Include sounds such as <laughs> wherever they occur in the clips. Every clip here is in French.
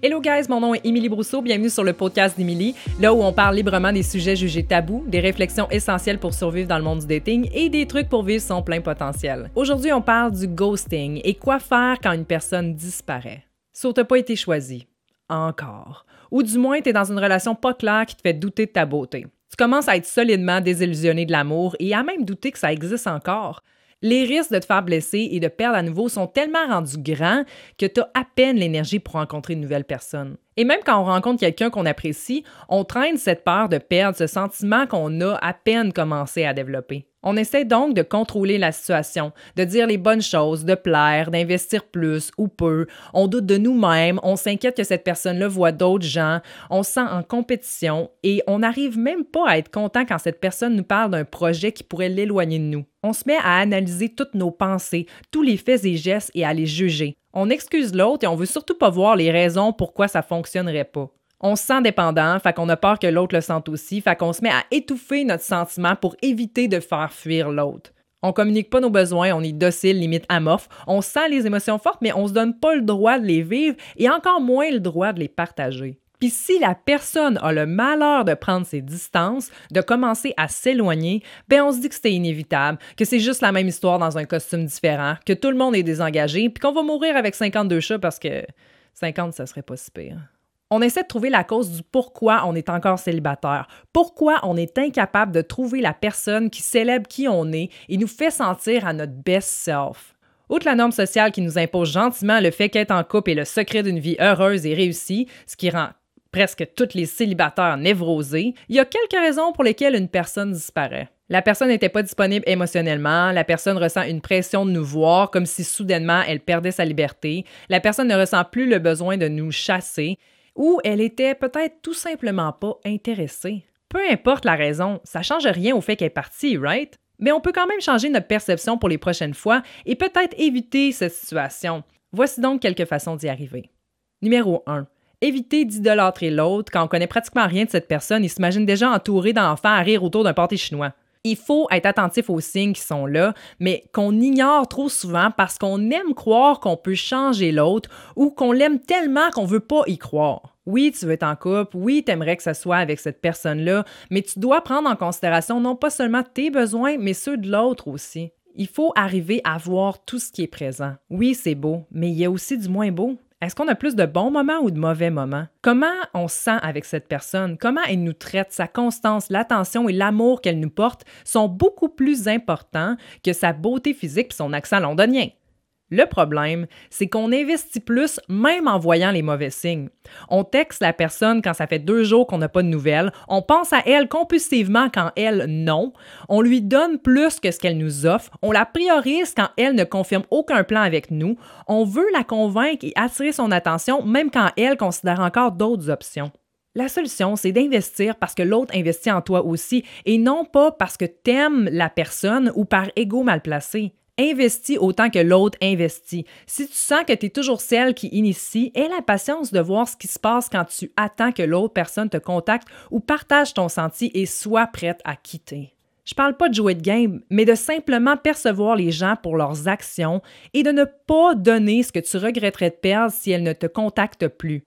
Hello guys, mon nom est Émilie Brousseau, bienvenue sur le podcast d'Émilie, là où on parle librement des sujets jugés tabous, des réflexions essentielles pour survivre dans le monde du dating et des trucs pour vivre son plein potentiel. Aujourd'hui, on parle du ghosting et quoi faire quand une personne disparaît. Ça t'as pas été choisi. Encore. Ou du moins, t'es dans une relation pas claire qui te fait douter de ta beauté. Tu commences à être solidement désillusionné de l'amour et à même douter que ça existe encore les risques de te faire blesser et de perdre à nouveau sont tellement rendus grands que tu as à peine l'énergie pour rencontrer une nouvelle personne. Et même quand on rencontre quelqu'un qu'on apprécie, on traîne cette peur de perdre ce sentiment qu'on a à peine commencé à développer. On essaie donc de contrôler la situation, de dire les bonnes choses, de plaire, d'investir plus ou peu. On doute de nous-mêmes, on s'inquiète que cette personne-là voit d'autres gens, on se sent en compétition et on n'arrive même pas à être content quand cette personne nous parle d'un projet qui pourrait l'éloigner de nous. On se met à analyser toutes nos pensées, tous les faits et gestes et à les juger. On excuse l'autre et on veut surtout pas voir les raisons pourquoi ça fonctionnerait pas. On se sent dépendant, fait qu'on a peur que l'autre le sente aussi, fait qu'on se met à étouffer notre sentiment pour éviter de faire fuir l'autre. On communique pas nos besoins, on est docile, limite amorphe, on sent les émotions fortes, mais on se donne pas le droit de les vivre et encore moins le droit de les partager. Puis si la personne a le malheur de prendre ses distances, de commencer à s'éloigner, ben on se dit que c'était inévitable, que c'est juste la même histoire dans un costume différent, que tout le monde est désengagé, puis qu'on va mourir avec 52 chats parce que 50 ça serait pas si pire on essaie de trouver la cause du pourquoi on est encore célibataire, pourquoi on est incapable de trouver la personne qui célèbre qui on est et nous fait sentir à notre best self. Outre la norme sociale qui nous impose gentiment le fait qu'être en couple est le secret d'une vie heureuse et réussie, ce qui rend presque tous les célibataires névrosés, il y a quelques raisons pour lesquelles une personne disparaît. La personne n'était pas disponible émotionnellement, la personne ressent une pression de nous voir comme si soudainement elle perdait sa liberté, la personne ne ressent plus le besoin de nous chasser, ou elle était peut-être tout simplement pas intéressée. Peu importe la raison, ça change rien au fait qu'elle est partie, right? Mais on peut quand même changer notre perception pour les prochaines fois et peut-être éviter cette situation. Voici donc quelques façons d'y arriver. Numéro 1. Éviter d'idolâtrer l'autre quand on connaît pratiquement rien de cette personne et s'imagine déjà entouré d'enfants à rire autour d'un party chinois. Il faut être attentif aux signes qui sont là, mais qu'on ignore trop souvent parce qu'on aime croire qu'on peut changer l'autre ou qu'on l'aime tellement qu'on veut pas y croire. Oui, tu veux être en couple, oui, tu aimerais que ça soit avec cette personne-là, mais tu dois prendre en considération non pas seulement tes besoins, mais ceux de l'autre aussi. Il faut arriver à voir tout ce qui est présent. Oui, c'est beau, mais il y a aussi du moins beau. Est-ce qu'on a plus de bons moments ou de mauvais moments? Comment on se sent avec cette personne? Comment elle nous traite? Sa constance, l'attention et l'amour qu'elle nous porte sont beaucoup plus importants que sa beauté physique et son accent londonien. Le problème, c'est qu'on investit plus même en voyant les mauvais signes. On texte la personne quand ça fait deux jours qu'on n'a pas de nouvelles, on pense à elle compulsivement quand elle non, on lui donne plus que ce qu'elle nous offre, on la priorise quand elle ne confirme aucun plan avec nous, on veut la convaincre et attirer son attention même quand elle considère encore d'autres options. La solution, c'est d'investir parce que l'autre investit en toi aussi et non pas parce que t'aimes la personne ou par ego mal placé. Investis autant que l'autre investit. Si tu sens que tu es toujours celle qui initie, aie la patience de voir ce qui se passe quand tu attends que l'autre personne te contacte ou partage ton senti et sois prête à quitter. Je parle pas de jouer de game, mais de simplement percevoir les gens pour leurs actions et de ne pas donner ce que tu regretterais de perdre si elles ne te contactent plus.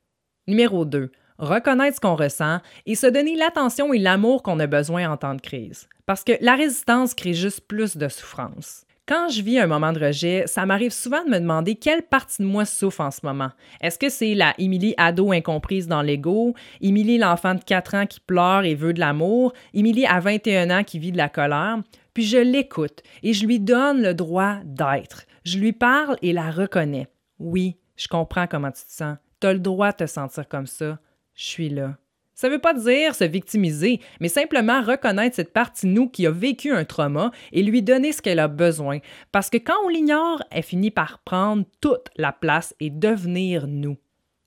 Numéro 2. Reconnaître ce qu'on ressent et se donner l'attention et l'amour qu'on a besoin en temps de crise. Parce que la résistance crée juste plus de souffrance. Quand je vis un moment de rejet, ça m'arrive souvent de me demander quelle partie de moi souffre en ce moment. Est-ce que c'est la Émilie ado incomprise dans l'ego, Émilie l'enfant de 4 ans qui pleure et veut de l'amour, Émilie à 21 ans qui vit de la colère? Puis je l'écoute et je lui donne le droit d'être. Je lui parle et la reconnais. Oui, je comprends comment tu te sens. Tu as le droit de te sentir comme ça. Je suis là. Ça ne veut pas dire se victimiser, mais simplement reconnaître cette partie de nous qui a vécu un trauma et lui donner ce qu'elle a besoin. Parce que quand on l'ignore, elle finit par prendre toute la place et devenir nous.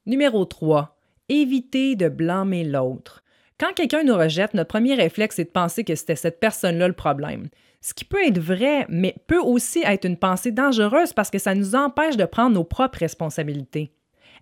Numéro 3. Éviter de blâmer l'autre. Quand quelqu'un nous rejette, notre premier réflexe est de penser que c'était cette personne-là le problème. Ce qui peut être vrai, mais peut aussi être une pensée dangereuse parce que ça nous empêche de prendre nos propres responsabilités.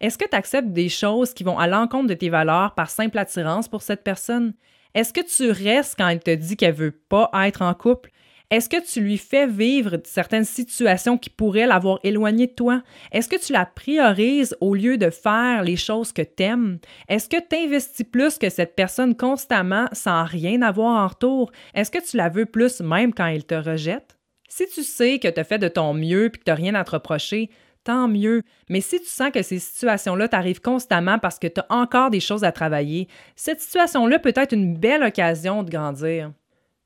Est-ce que tu acceptes des choses qui vont à l'encontre de tes valeurs par simple attirance pour cette personne? Est-ce que tu restes quand elle te dit qu'elle veut pas être en couple? Est-ce que tu lui fais vivre certaines situations qui pourraient l'avoir éloigné de toi? Est-ce que tu la priorises au lieu de faire les choses que tu aimes? Est-ce que tu investis plus que cette personne constamment sans rien avoir en retour? Est-ce que tu la veux plus même quand elle te rejette? Si tu sais que tu as fait de ton mieux et que tu n'as rien à te reprocher, tant mieux. Mais si tu sens que ces situations-là t'arrivent constamment parce que tu as encore des choses à travailler, cette situation-là peut être une belle occasion de grandir.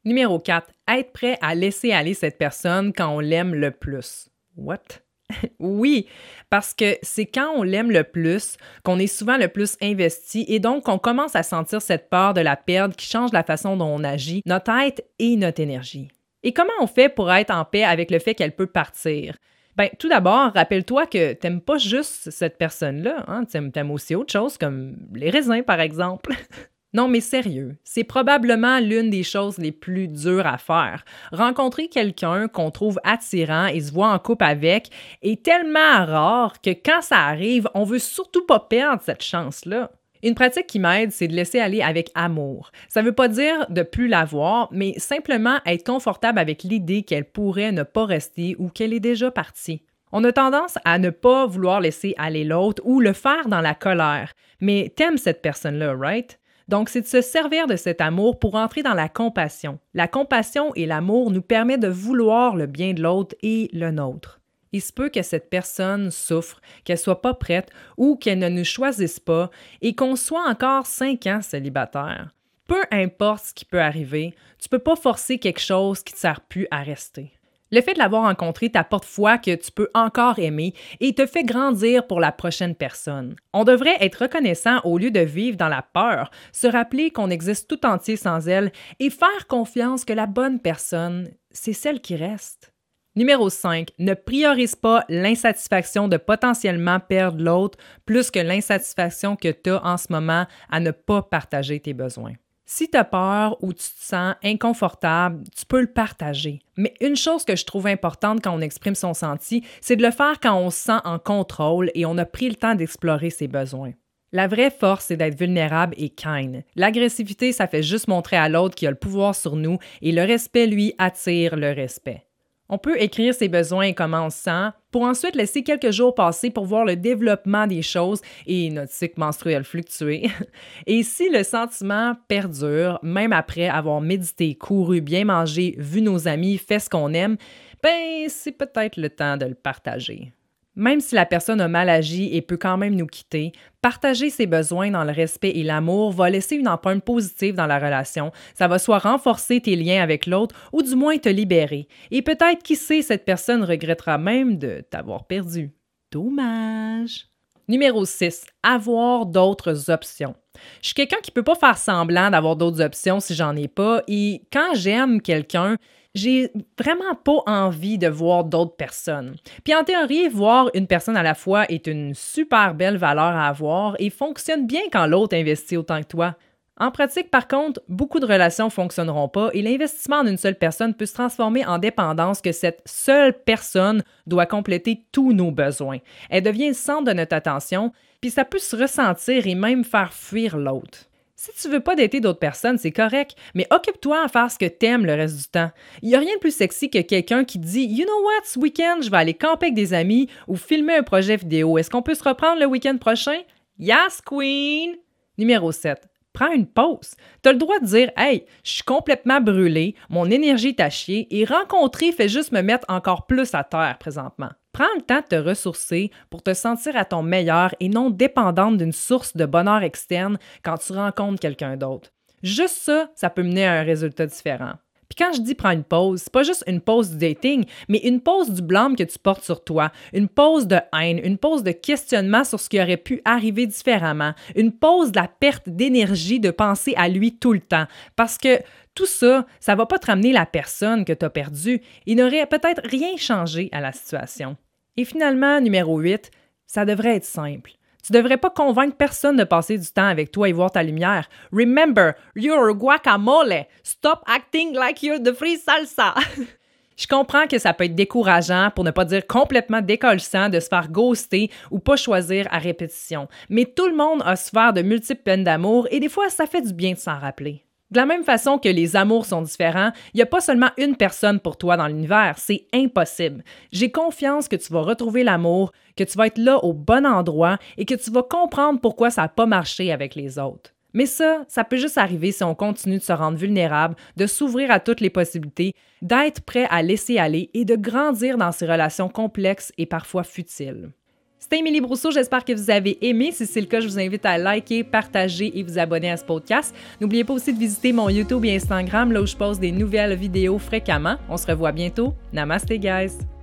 Numéro 4. Être prêt à laisser aller cette personne quand on l'aime le plus. What? <laughs> oui, parce que c'est quand on l'aime le plus qu'on est souvent le plus investi et donc qu'on commence à sentir cette peur de la perdre qui change la façon dont on agit, notre être et notre énergie. Et comment on fait pour être en paix avec le fait qu'elle peut partir? Ben, tout d'abord, rappelle-toi que t'aimes pas juste cette personne-là, hein? t'aimes aussi autre chose, comme les raisins, par exemple. <laughs> non, mais sérieux, c'est probablement l'une des choses les plus dures à faire. Rencontrer quelqu'un qu'on trouve attirant et se voit en couple avec est tellement rare que quand ça arrive, on veut surtout pas perdre cette chance-là. Une pratique qui m'aide, c'est de laisser aller avec amour. Ça ne veut pas dire de plus la voir, mais simplement être confortable avec l'idée qu'elle pourrait ne pas rester ou qu'elle est déjà partie. On a tendance à ne pas vouloir laisser aller l'autre ou le faire dans la colère, mais t'aimes cette personne-là, right? Donc, c'est de se servir de cet amour pour entrer dans la compassion. La compassion et l'amour nous permettent de vouloir le bien de l'autre et le nôtre il se peut que cette personne souffre, qu'elle soit pas prête ou qu'elle ne nous choisisse pas et qu'on soit encore cinq ans célibataire. Peu importe ce qui peut arriver, tu peux pas forcer quelque chose qui ne sert plus à rester. Le fait de l'avoir rencontré t'apporte foi que tu peux encore aimer et te fait grandir pour la prochaine personne. On devrait être reconnaissant au lieu de vivre dans la peur, se rappeler qu'on existe tout entier sans elle et faire confiance que la bonne personne, c'est celle qui reste. Numéro 5. Ne priorise pas l'insatisfaction de potentiellement perdre l'autre plus que l'insatisfaction que tu as en ce moment à ne pas partager tes besoins. Si tu as peur ou tu te sens inconfortable, tu peux le partager. Mais une chose que je trouve importante quand on exprime son senti, c'est de le faire quand on se sent en contrôle et on a pris le temps d'explorer ses besoins. La vraie force, c'est d'être vulnérable et kind. L'agressivité, ça fait juste montrer à l'autre qu'il a le pouvoir sur nous et le respect, lui, attire le respect. On peut écrire ses besoins et comment on se sent pour ensuite laisser quelques jours passer pour voir le développement des choses et notre cycle menstruel fluctuer. <laughs> Et si le sentiment perdure, même après avoir médité, couru, bien mangé, vu nos amis, fait ce qu'on aime, ben c'est peut-être le temps de le partager. Même si la personne a mal agi et peut quand même nous quitter, partager ses besoins dans le respect et l'amour va laisser une empreinte positive dans la relation. Ça va soit renforcer tes liens avec l'autre ou du moins te libérer. Et peut-être, qui sait, cette personne regrettera même de t'avoir perdu. Dommage. Numéro 6. Avoir d'autres options. Je suis quelqu'un qui peut pas faire semblant d'avoir d'autres options si j'en ai pas et quand j'aime quelqu'un, j'ai vraiment pas envie de voir d'autres personnes. Puis en théorie, voir une personne à la fois est une super belle valeur à avoir et fonctionne bien quand l'autre investit autant que toi. En pratique, par contre, beaucoup de relations fonctionneront pas et l'investissement d'une seule personne peut se transformer en dépendance que cette seule personne doit compléter tous nos besoins. Elle devient le centre de notre attention, puis ça peut se ressentir et même faire fuir l'autre. Si tu veux pas dater d'autres personnes, c'est correct, mais occupe-toi à faire ce que t'aimes le reste du temps. Il y a rien de plus sexy que quelqu'un qui dit You know what, ce week-end, je vais aller camper avec des amis ou filmer un projet vidéo. Est-ce qu'on peut se reprendre le week-end prochain? Yes, Queen! Numéro 7 prends une pause. Tu as le droit de dire Hey, je suis complètement brûlé, mon énergie est chier et rencontrer fait juste me mettre encore plus à terre présentement. Prends le temps de te ressourcer pour te sentir à ton meilleur et non dépendante d'une source de bonheur externe quand tu rencontres quelqu'un d'autre. Juste ça, ça peut mener à un résultat différent. Puis quand je dis prends une pause, c'est pas juste une pause du dating, mais une pause du blâme que tu portes sur toi, une pause de haine, une pause de questionnement sur ce qui aurait pu arriver différemment, une pause de la perte d'énergie de penser à lui tout le temps. Parce que tout ça, ça va pas te ramener la personne que tu perdue. Il n'aurait peut-être rien changé à la situation. Et finalement, numéro 8, ça devrait être simple. Tu devrais pas convaincre personne de passer du temps avec toi et voir ta lumière. Remember, you're guacamole. Stop acting like you're the free salsa. <laughs> Je comprends que ça peut être décourageant, pour ne pas dire complètement décollissant, de se faire ghoster ou pas choisir à répétition. Mais tout le monde a souffert de multiples peines d'amour et des fois, ça fait du bien de s'en rappeler. De la même façon que les amours sont différents, il n'y a pas seulement une personne pour toi dans l'univers, c'est impossible. J'ai confiance que tu vas retrouver l'amour, que tu vas être là au bon endroit et que tu vas comprendre pourquoi ça n'a pas marché avec les autres. Mais ça, ça peut juste arriver si on continue de se rendre vulnérable, de s'ouvrir à toutes les possibilités, d'être prêt à laisser aller et de grandir dans ces relations complexes et parfois futiles. C'était Émilie Brousseau, j'espère que vous avez aimé. Si c'est le cas, je vous invite à liker, partager et vous abonner à ce podcast. N'oubliez pas aussi de visiter mon YouTube et Instagram, là où je poste des nouvelles vidéos fréquemment. On se revoit bientôt. Namaste, guys!